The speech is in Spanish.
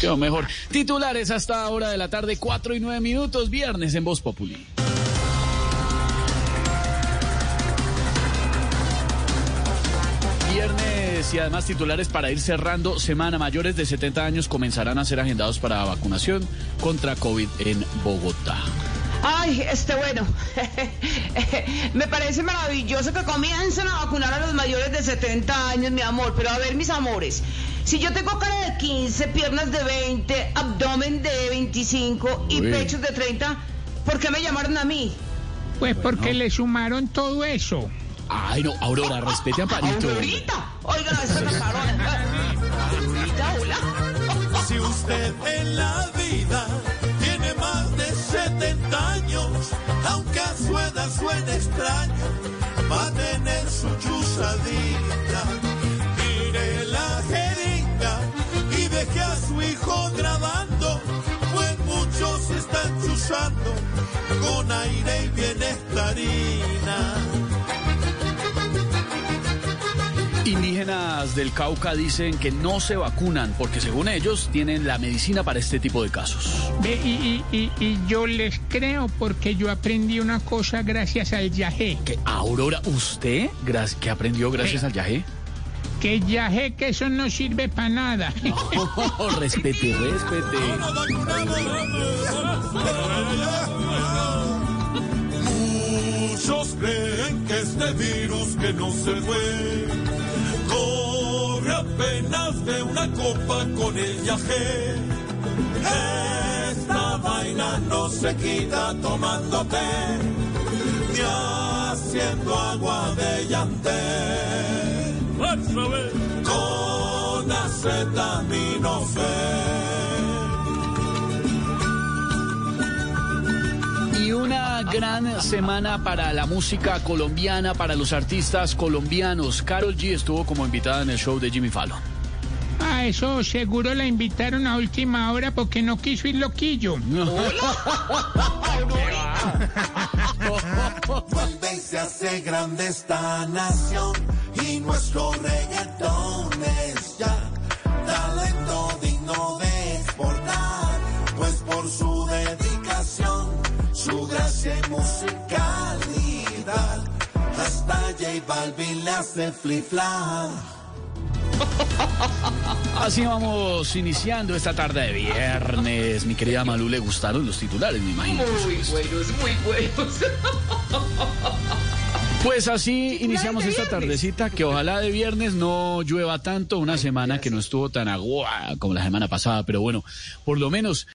Quedó mejor. Titulares hasta hora de la tarde, 4 y 9 minutos, viernes en Voz Populi. Viernes y además titulares para ir cerrando semana. Mayores de 70 años comenzarán a ser agendados para vacunación contra COVID en Bogotá. Ay, este bueno, me parece maravilloso que comiencen a vacunar a los mayores de 70 años, mi amor, pero a ver, mis amores, si yo tengo cara de 15, piernas de 20, abdomen de 25 y Uy. pechos de 30, ¿por qué me llamaron a mí? Pues porque le sumaron todo eso. Ay, no, Aurora, respete a Amparito. Aurorita, oigan, esa es la parona. Aurorita, hola. Si usted en la vida aunque a su edad suene extraño, va a tener su chuzadita. Mire la jeringa y deje a su hijo grabando, pues muchos están chuzando con aire y bienestarina. Indígenas del Cauca dicen que no se vacunan porque según ellos tienen la medicina para este tipo de casos. Ve, y, y- y- y yo les creo porque yo aprendí una cosa gracias al. ¿Qué, Aurora, usted que aprendió gracias al yaje? Que yagé que eso no sirve para nada. Oh, respete, respete. Muchos creen que este virus que no se fue apenas de una copa con el viaje. Esta vaina no se quita tomando té ni haciendo agua de llante. Con acetaminofén. Gran semana para la música colombiana, para los artistas colombianos. Carol G estuvo como invitada en el show de Jimmy Fallon. A eso seguro la invitaron a última hora porque no quiso ir loquillo. Vuelve y se hace grande esta nación y nuestro reggaetón musicalidad, hasta J Balvin le hace flip-flap. Así vamos iniciando esta tarde de viernes. Mi querida Malú, ¿le gustaron los titulares, me imagino? Muy buenos, muy buenos. Pues así iniciamos esta tardecita, que ojalá de viernes no llueva tanto, una semana que no estuvo tan agua como la semana pasada, pero bueno, por lo menos